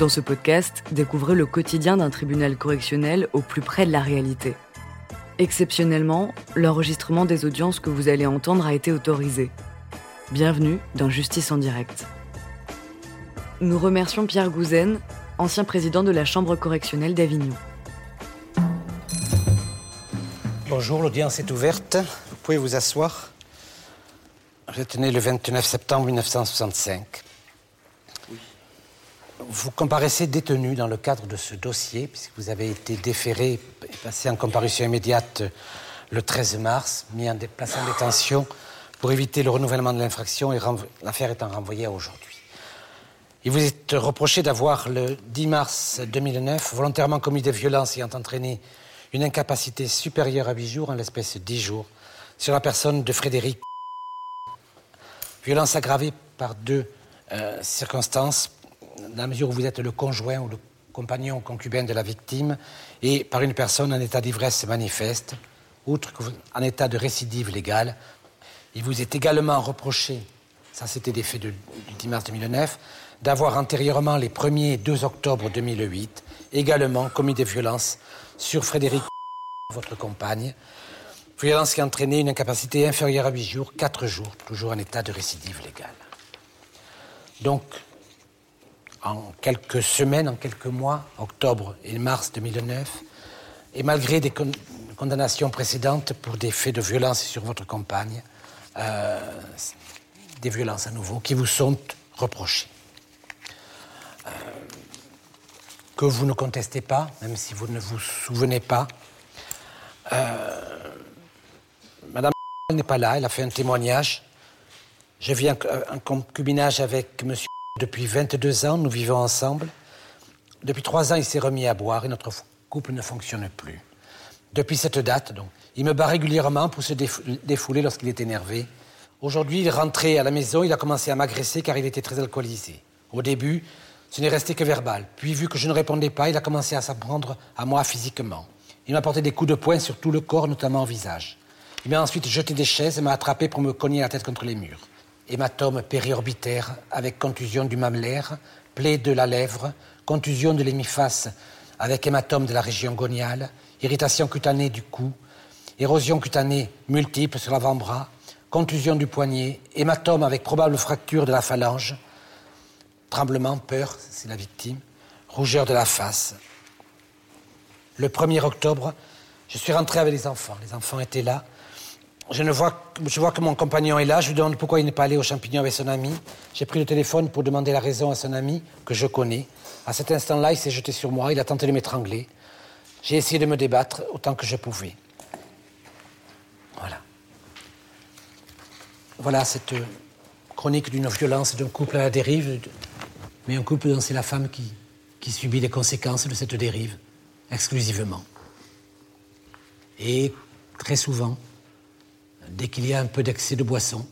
Dans ce podcast, découvrez le quotidien d'un tribunal correctionnel au plus près de la réalité. Exceptionnellement, l'enregistrement des audiences que vous allez entendre a été autorisé. Bienvenue dans Justice en direct. Nous remercions Pierre Gouzen, ancien président de la Chambre correctionnelle d'Avignon. Bonjour, l'audience est ouverte. Vous pouvez vous asseoir. Né le 29 septembre 1965. Vous comparaissez détenu dans le cadre de ce dossier, puisque vous avez été déféré et passé en comparution immédiate le 13 mars, mis en placé en détention pour éviter le renouvellement de l'infraction et l'affaire étant renvoyée à aujourd'hui. Il vous est reproché d'avoir, le 10 mars 2009, volontairement commis des violences ayant entraîné une incapacité supérieure à 8 jours, en l'espèce de 10 jours, sur la personne de Frédéric. Violence aggravée par deux euh, circonstances dans la mesure où vous êtes le conjoint ou le compagnon ou concubin de la victime, et par une personne en état d'ivresse manifeste, outre qu'en état de récidive légale. Il vous est également reproché, ça c'était des faits du 10 mars 2009, d'avoir antérieurement, les 1er et 2 octobre 2008, également commis des violences sur Frédéric, votre compagne, violence qui a entraîné une incapacité inférieure à 8 jours, 4 jours, toujours en état de récidive légale. Donc, en quelques semaines, en quelques mois, octobre et mars 2009, et malgré des condamnations précédentes pour des faits de violence sur votre compagne, euh, des violences à nouveau qui vous sont reprochées. Euh, que vous ne contestez pas, même si vous ne vous souvenez pas. Euh, Madame n'est pas là, elle a fait un témoignage. Je vis en concubinage avec Monsieur depuis 22 ans, nous vivons ensemble. Depuis trois ans, il s'est remis à boire et notre couple ne fonctionne plus. Depuis cette date, il me bat régulièrement pour se défouler lorsqu'il est énervé. Aujourd'hui, il est rentré à la maison, il a commencé à m'agresser car il était très alcoolisé. Au début, ce n'est resté que verbal. Puis, vu que je ne répondais pas, il a commencé à s'en prendre à moi physiquement. Il m'a porté des coups de poing sur tout le corps, notamment au visage. Il m'a ensuite jeté des chaises et m'a attrapé pour me cogner la tête contre les murs hématome périorbitaire avec contusion du mammelaire, plaie de la lèvre, contusion de l'hémiface avec hématome de la région goniale, irritation cutanée du cou, érosion cutanée multiple sur l'avant-bras, contusion du poignet, hématome avec probable fracture de la phalange, tremblement, peur, c'est la victime, rougeur de la face. Le 1er octobre, je suis rentré avec les enfants. Les enfants étaient là. Je, ne vois, je vois que mon compagnon est là. Je lui demande pourquoi il n'est pas allé aux champignons avec son ami. J'ai pris le téléphone pour demander la raison à son ami, que je connais. À cet instant-là, il s'est jeté sur moi. Il a tenté de m'étrangler. J'ai essayé de me débattre autant que je pouvais. Voilà. Voilà cette chronique d'une violence d'un couple à la dérive, mais un couple dont c'est la femme qui, qui subit les conséquences de cette dérive, exclusivement. Et très souvent, dès qu'il y a un peu d'excès de boisson,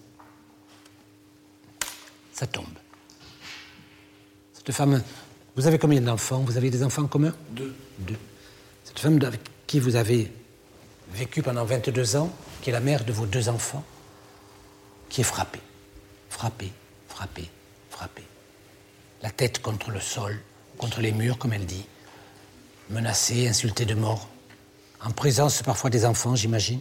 ça tombe. Cette femme, vous avez combien d'enfants? Vous avez des enfants communs Deux. Deux. Cette femme avec qui vous avez vécu pendant 22 ans, qui est la mère de vos deux enfants, qui est frappée. Frappée, frappée, frappée. La tête contre le sol, contre les murs, comme elle dit. Menacée, insultée de mort. En présence parfois des enfants, j'imagine.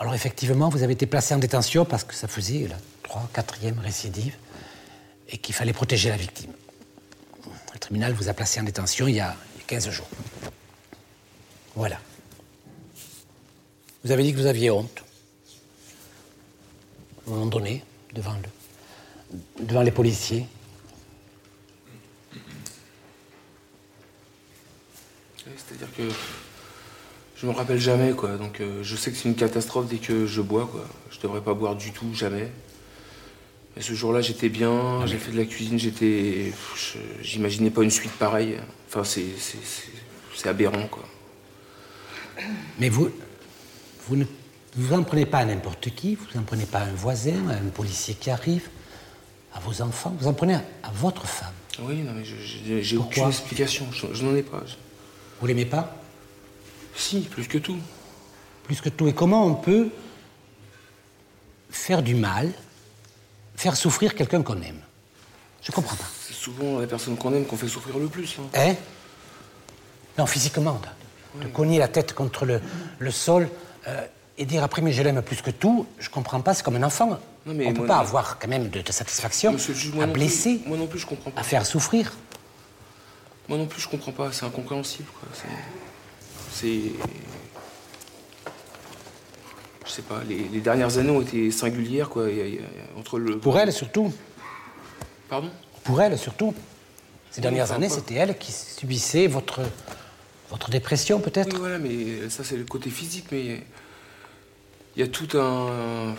Alors effectivement, vous avez été placé en détention parce que ça faisait la 3 quatrième récidive et qu'il fallait protéger la victime. Le tribunal vous a placé en détention il y a 15 jours. Voilà. Vous avez dit que vous aviez honte. À un moment donné, devant, devant les policiers. C'est-à-dire que je me rappelle jamais, quoi. Donc euh, je sais que c'est une catastrophe dès que je bois, quoi. Je devrais pas boire du tout, jamais. Mais ce jour-là, j'étais bien, j'ai fait de la cuisine, j'étais. J'imaginais pas une suite pareille. Enfin, c'est aberrant, quoi. Mais vous. Vous ne vous en prenez pas à n'importe qui, vous en prenez pas à un voisin, à un policier qui arrive, à vos enfants, vous en prenez à, votre femme. Oui, non, mais j'ai aucune explication, je, je n'en ai pas. Vous l'aimez pas? Si, plus que tout. Plus que tout. Et comment on peut faire du mal, faire souffrir quelqu'un qu'on aime? Je comprends pas. C'est souvent la personne qu'on aime qu'on fait souffrir le plus. hein. Hein? Non, physiquement. De, de cogner la tête contre le, le sol euh, et dire après, mais je l'aime plus que tout, je comprends pas, c'est comme un enfant. Non, mais On ne peut pas non. avoir quand même de, de satisfaction Monsieur à non blesser, plus, moi non plus, je comprends pas. à faire souffrir. Moi non plus, je comprends pas. C'est incompréhensible, quoi. C'est. Je sais pas. Les, les dernières années ont été singulières, quoi. Il y a- il y a- entre le. Pour elle surtout. Pardon? Pour elle surtout. Ces dernières années, c'était elle qui subissait votre, votre dépression peut-être? Oui, voilà, mais ça, c'est le côté physique, mais il y a tout un.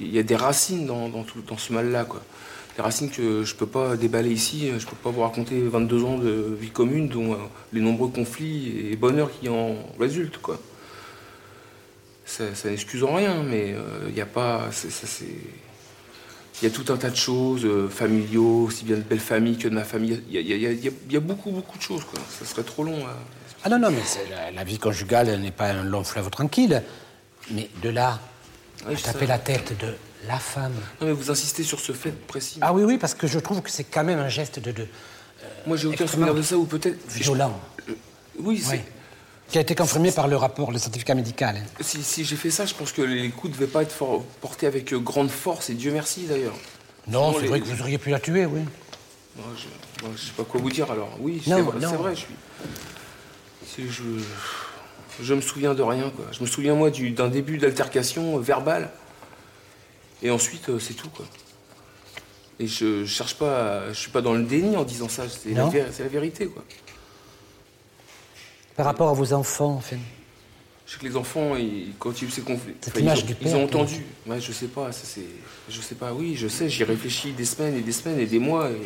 Il y a des racines dans, dans tout, dans ce mal-là, quoi. Des racines que je peux pas déballer ici, je peux pas vous raconter 22 ans de vie commune, dont euh, les nombreux conflits et bonheurs qui en résultent, quoi. Ça, ça n'excuse en rien, mais euh, il n'y a pas. c'est- ça, Il y a tout un tas de choses, euh, familiaux, aussi bien de belle famille que de ma famille. Il y a, y y y beaucoup, beaucoup de choses, quoi. Ça serait trop long Ah non, non, mais la, la vie conjugale n'est pas un long fleuve tranquille. Mais de là, Ouais, à je taper sais. la tête de la femme. Non, mais vous insistez sur ce fait précis. Ah oui, oui, parce que je trouve que c'est quand même un geste de, de Moi, j'ai aucun souvenir de ça, ou peut-être. violent. Oui, c'est- Oui. Qui a été confirmé par le rapport, le certificat médical. hein. si, si j'ai fait ça, je pense que les coups ne devaient pas être for- portés avec euh, grande force, et Dieu merci d'ailleurs. Non, c'est les- vrai que vous auriez pu la tuer, oui. Moi, je, je sais pas quoi vous dire alors. Oui, c'est vrai, vrai, je suis. c'est- Je, je me souviens de rien, quoi. Je me souviens, moi, du- d'un début d'altercation euh, verbale. Et ensuite, euh, c'est tout, quoi. Et je, je cherche pas. à- je suis pas dans le déni en disant ça, c'est la, vérité, quoi. Par rapport à vos enfants, enfin. Je sais que les enfants, ils- quand il y a eu ces conflits, ils, ont, du ils père, ont entendu. Ouais, je sais pas, ça c'est, je sais pas. Oui, je sais, j'y réfléchis des semaines et des semaines et des mois. Et...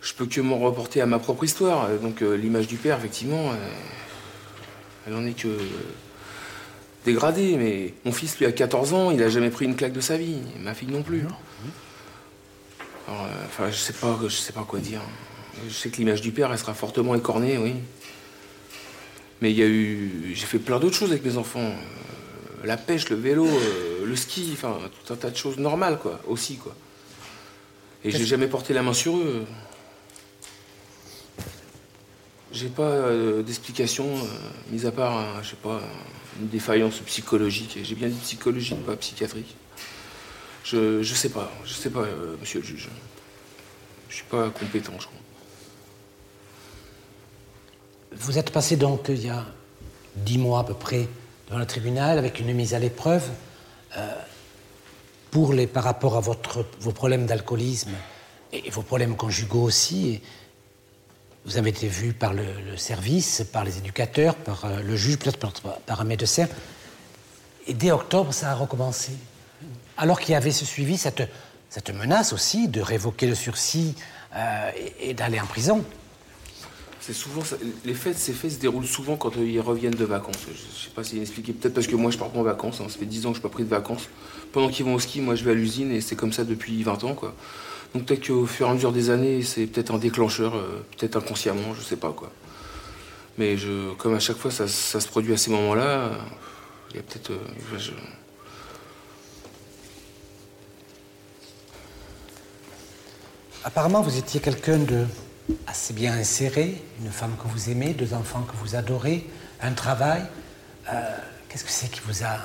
Je peux que m'en reporter à ma propre histoire. Donc euh, l'image du père, effectivement, euh, elle en est que dégradée. Mais mon fils, lui, a 14 ans, il a jamais pris une claque de sa vie. Ma fille non plus. Alors, euh, enfin, je sais pas, je sais pas quoi dire. Je sais que l'image du père, elle sera fortement écornée, oui. Mais il y a eu. J'ai fait plein d'autres choses avec mes enfants. Euh, la pêche, le vélo, euh, le ski, enfin, tout un tas de choses normales, quoi, aussi, quoi. Et j'ai jamais porté la main sur eux. J'ai pas euh, d'explication, euh, mis à part, je sais pas, une défaillance psychologique. J'ai bien dit psychologique, pas psychiatrique. Je, je sais pas, je sais pas, euh, monsieur le juge. Je suis pas compétent, je crois. Vous êtes passé donc il y a dix mois à peu près devant le tribunal avec une mise à l'épreuve pour les, par rapport à votre, vos problèmes d'alcoolisme et vos problèmes conjugaux aussi. Vous avez été vu par le, service, par les éducateurs, par euh, le juge, peut-être par, un médecin. Et dès octobre, ça a recommencé. Alors qu'il y avait ce suivi, cette, menace aussi de révoquer le sursis euh, et, d'aller en prison. C'est souvent les fêtes, ces faits se déroulent souvent quand ils reviennent de vacances. Je, je sais pas si expliqué. Peut-être parce que moi je pars pas en vacances. hein. Ça fait 10 ans que je suis pas pris de vacances. Pendant qu'ils vont au ski, moi je vais à l'usine et c'est comme ça depuis 20 ans quoi. Donc peut-être qu'au fur et à mesure des années, c'est peut-être un déclencheur, euh, peut-être inconsciemment, je sais pas quoi. Mais comme à chaque fois ça, se produit à ces moments-là, il y a peut-être. euh, Apparemment, vous étiez quelqu'un de assez bien inséré, une femme que vous aimez, deux enfants que vous adorez, un travail. Euh, Qu'est-ce que c'est qui vous a,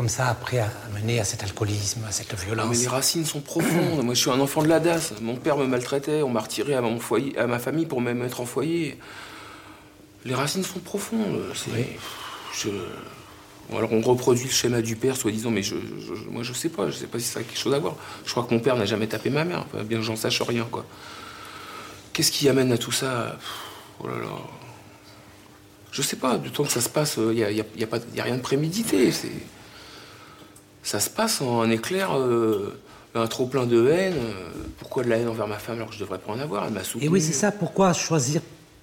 comme ça, après, amené à cet alcoolisme, à cette violence mais les racines sont profondes. Moi, je suis un enfant de la DAS. Mon père me maltraitait. On m'a retiré à mon foyer, à ma famille pour me mettre en foyer. Les racines sont profondes. C'est. Je... Alors, on reproduit le schéma du père, soi-disant, mais je, moi, je sais pas. Je sais pas si ça a quelque chose à voir. Je crois que mon père n'a jamais tapé ma mère. Bien que j'en sache rien, quoi. Qu'est-ce qui amène à tout ça? Oh là là. Je sais pas. Du temps que ça se passe, il n'y a, y a- y a pas- y a rien de prémédité. C'est ça se passe en un éclair, euh, un trop plein de haine. euh, pourquoi de la haine envers ma femme alors que je devrais pas en avoir? Elle m'a soutenu. Et oui, c'est ça. Pourquoi choisir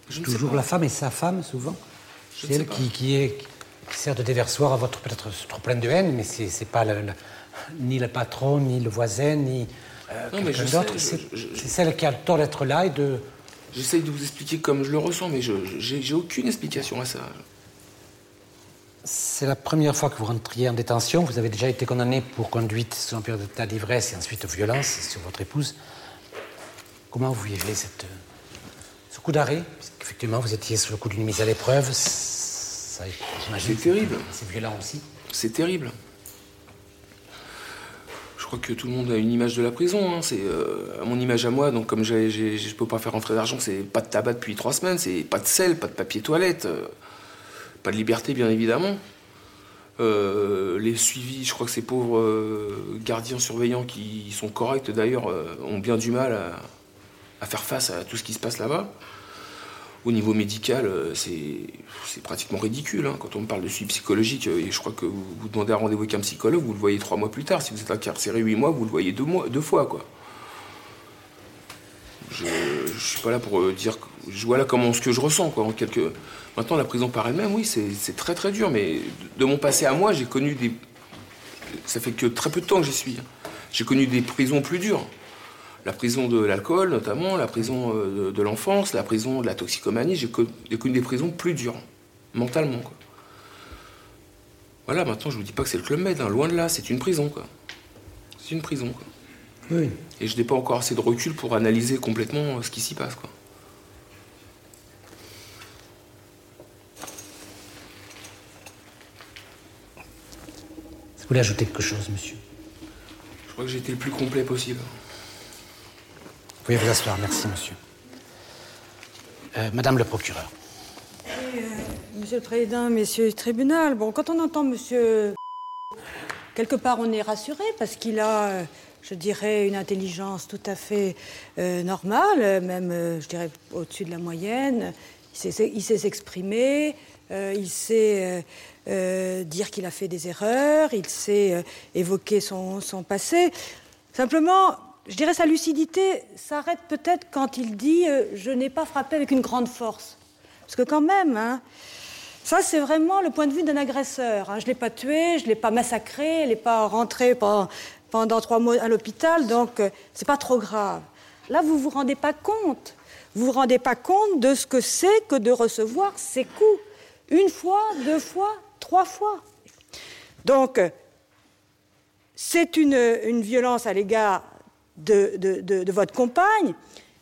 Je toujours la femme et sa femme, souvent? C'est elle qui, qui est, qui sert de déversoir à votre peut-être trop plein de haine, mais c'est pas le- le- ni le patron, ni le voisin, ni euh, quelqu'un d'autre. C'est celle qui a le tort d'être là et de. J'essaye de vous expliquer comme je le ressens, mais je j'ai aucune explication à ça. C'est la première fois que vous rentriez en détention. Vous avez déjà été condamné pour conduite sous d'état d'ivresse et ensuite violence sur votre épouse. Comment vous vivez cette, ce coup d'arrêt? Effectivement, vous étiez sous le coup d'une mise à l'épreuve. C'est terrible. C'est violent aussi. C'est terrible. Je crois que tout le monde a une image de la prison. Hein. C'est euh, mon image à moi. Donc, comme je ne peux pas faire rentrer d'argent, c'est pas de tabac depuis trois semaines, c'est pas de sel, pas de papier toilette. Euh, pas de liberté, bien évidemment. Euh, les suivis, je crois que ces pauvres euh, gardiens surveillants qui sont corrects d'ailleurs euh, ont bien du mal à, faire face à tout ce qui se passe là-bas. Au niveau médical, c'est pratiquement ridicule. Hein. Quand on me parle de suivi psychologique, je crois que vous, demandez un rendez-vous avec un psychologue, vous le voyez trois mois plus tard. Si vous êtes incarcéré huit mois, vous le voyez deux, fois. Je ne suis pas là pour dire. Je vois là comment ce que je ressens, en quelques. Maintenant, la prison par elle-même, oui, c'est très très dur, mais de mon passé à moi, j'ai connu des. Ça fait que très peu de temps que j'y suis. Hein. J'ai connu des prisons plus dures. La prison de l'alcool, notamment, la prison euh, de, l'enfance, la prison de la toxicomanie. J'ai connu des prisons plus dures, mentalement. Quoi. Voilà, maintenant, je vous dis pas que c'est le Club Med, hein. loin de là, c'est une prison, quoi. C'est une prison, quoi. Oui. Et je n'ai pas encore assez de recul pour analyser complètement ce qui s'y passe, quoi. Vous voulez ajouter quelque chose, monsieur Je crois que j'ai été le plus complet possible. Vous pouvez vous asseoir, merci, monsieur. Euh, Madame le procureur. Euh, monsieur le Président, Messieurs le tribunal, bon, quand on entend Monsieur... Quelque part, on est rassuré parce qu'il a, euh, je dirais, une intelligence tout à fait normale, même, je dirais, au-dessus de la moyenne. Il sait s'exprimer, il sait euh, dire qu'il a fait des erreurs, il sait euh, évoquer son, passé. Simplement, je dirais sa lucidité s'arrête peut-être quand il dit euh, je n'ai pas frappé avec une grande force. Parce que quand même, hein, ça c'est vraiment le point de vue d'un agresseur. Hein. Je ne l'ai pas tué, je ne l'ai pas massacré, je ne l'ai pas rentré pendant, trois mois à l'hôpital, donc c'est pas trop grave. Là, vous vous rendez pas compte. Vous ne vous rendez pas compte de ce que c'est que de recevoir ces coups. Une fois, deux fois, trois fois. Donc, c'est une, violence à l'égard de, votre compagne,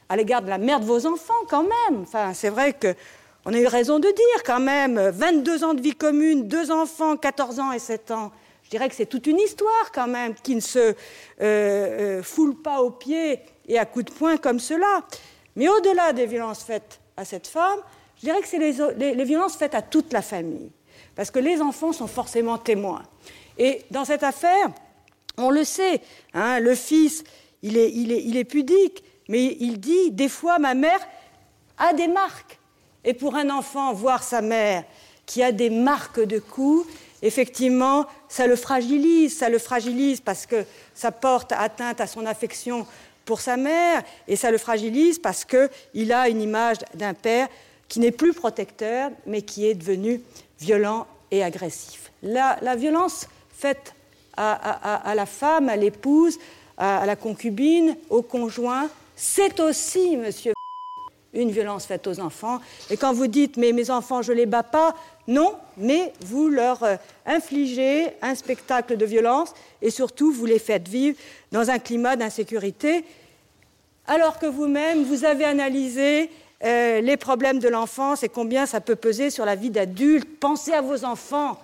à l'égard de la mère de vos enfants quand même. Enfin, c'est vrai qu'on a eu raison de dire quand même, 22 ans de vie commune, deux enfants, 14 ans et 7 ans. Je dirais que c'est toute une histoire quand même qui ne se euh, euh, foule pas aux pieds et à coups de poing comme cela. Mais au-delà des violences faites à cette femme, je dirais que c'est les violences faites à toute la famille parce que les enfants sont forcément témoins. Et dans cette affaire, on le sait, hein, le fils, il est, il, est, pudique, mais il dit, des fois, ma mère a des marques. Et pour un enfant, voir sa mère qui a des marques de coups, effectivement, ça le fragilise, ça le fragilise parce que ça porte atteinte à son affection pour sa mère, et ça le fragilise parce qu'il a une image d'un père qui n'est plus protecteur, mais qui est devenu violent et agressif. La, violence faite à, la femme, à l'épouse, à, la concubine, au conjoint, c'est aussi, monsieur, une violence faite aux enfants. Et quand vous dites, mais mes enfants, je les bats pas, non, mais vous leur euh, infligez un spectacle de violence et surtout, vous les faites vivre dans un climat d'insécurité, alors que vous-même, vous avez analysé euh, les problèmes de l'enfance et combien ça peut peser sur la vie d'adulte. Pensez à vos enfants.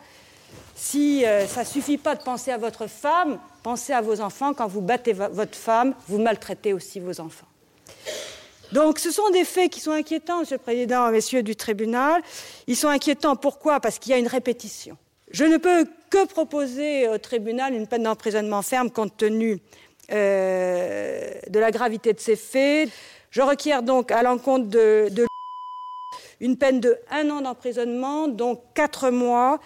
Si euh, ça ne suffit pas de penser à votre femme, pensez à vos enfants. Quand vous battez votre femme, vous maltraitez aussi vos enfants. Donc ce sont des faits qui sont inquiétants, Monsieur le Président, Messieurs du tribunal. Ils sont inquiétants pourquoi? Parce qu'il y a une répétition. Je ne peux que proposer au tribunal une peine d'emprisonnement ferme compte tenu euh, de la gravité de ces faits. Je requiers donc à l'encontre de, une peine de un an d'emprisonnement, donc quatre mois,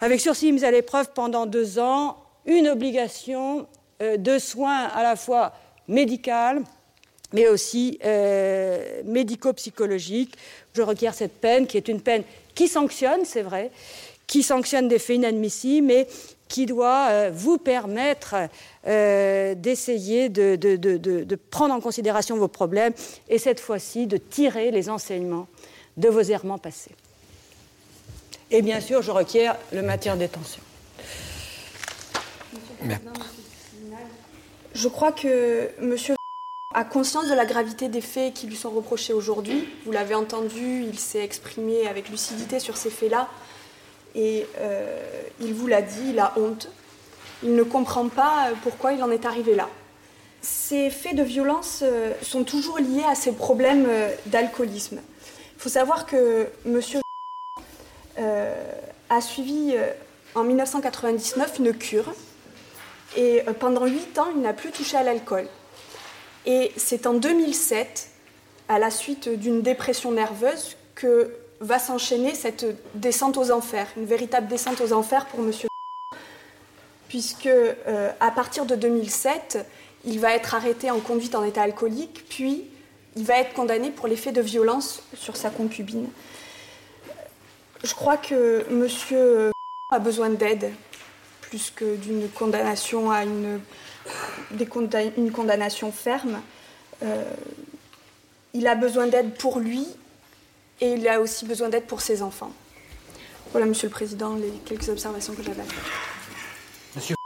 avec sursis mis à l'épreuve pendant deux ans, une obligation euh, de soins à la fois médicales, mais aussi euh, médico-psychologiques. Je requiers cette peine, qui est une peine qui sanctionne, c'est vrai, qui sanctionne des faits inadmissibles, mais qui doit euh, vous permettre euh, d'essayer de, prendre en considération vos problèmes et cette fois-ci de tirer les enseignements de vos errements passés. Et bien sûr, je requiers le maintien en détention. Je crois que monsieur a conscience de la gravité des faits qui lui sont reprochés aujourd'hui. Vous l'avez entendu, il s'est exprimé avec lucidité sur ces faits-là. Et euh, il vous l'a dit, il a honte. Il ne comprend pas pourquoi il en est arrivé là. Ces faits de violence euh, sont toujours liés à ces problèmes euh, d'alcoolisme. Il faut savoir que monsieur a suivi en 1999 une cure et pendant huit ans, il n'a plus touché à l'alcool. Et c'est en 2007, à la suite d'une dépression nerveuse, que va s'enchaîner cette descente aux enfers, une véritable descente aux enfers pour Monsieur. Puisque euh, à partir de 2007, il va être arrêté en conduite en état alcoolique, puis il va être condamné pour les faits de violence sur sa concubine. Je crois que Monsieur a besoin d'aide plus que d'une condamnation à une une condamnation ferme. Euh, il a besoin d'aide pour lui et il a aussi besoin d'aide pour ses enfants. Voilà, Monsieur le Président, les quelques observations que j'avais à faire. Monsieur,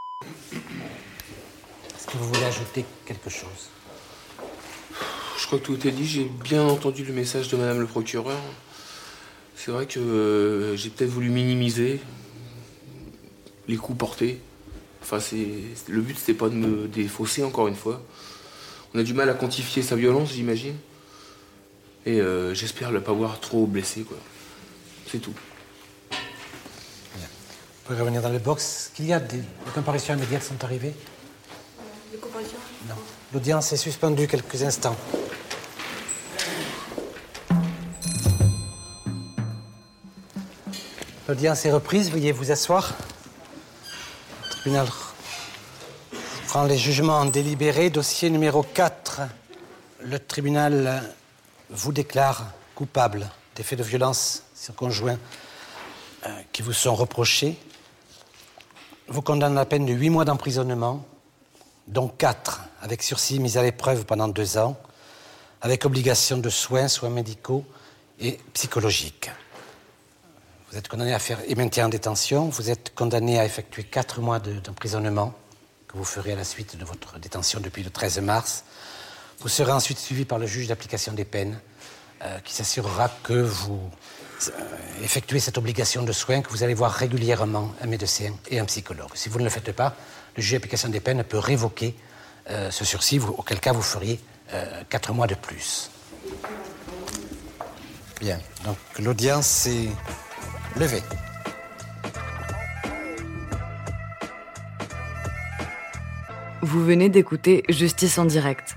est-ce que vous voulez ajouter quelque chose? Je crois que tout est dit. J'ai bien entendu le message de Madame le procureur. C'est vrai que euh, j'ai peut-être voulu minimiser les coups portés. Enfin, le but, c'était pas de me défausser, encore une fois. On a du mal à quantifier sa violence, j'imagine. Et euh, j'espère ne pas voir trop blessé, quoi. C'est tout. Vous pouvez revenir dans le box. Qu'il y a des, comparaisons immédiates sont arrivées? Des comparaisons Non. L'audience est suspendue quelques instants. L'audience est reprise. Veuillez vous asseoir tribunal prend les jugements délibérés. Dossier numéro 4. Le tribunal vous déclare coupable des faits de violence sur conjoint euh, qui vous sont reprochés. Vous condamne à la peine de 8 mois d'emprisonnement, dont 4 avec sursis mis à l'épreuve pendant 2 ans, avec obligation de soins, soins médicaux et psychologiques. Vous êtes condamné à faire et maintien en détention. Vous êtes condamné à effectuer quatre mois d'emprisonnement que vous ferez à la suite de votre détention depuis le 13 mars. Vous serez ensuite suivi par le juge d'application des peines euh, qui s'assurera que vous euh, effectuez cette obligation de soins, que vous allez voir régulièrement un médecin et un psychologue. Si vous ne le faites pas, le juge d'application des peines peut révoquer euh, ce sursis, auquel cas vous feriez quatre mois de plus. Bien, donc l'audience est Levez. Vous venez d'écouter Justice en direct.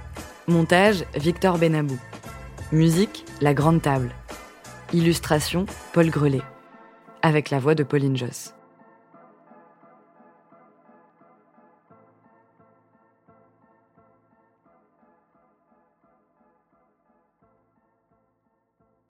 Montage Victor Benabou. Musique La Grande Table. Illustration Paul Grelet. Avec la voix de Pauline Joss.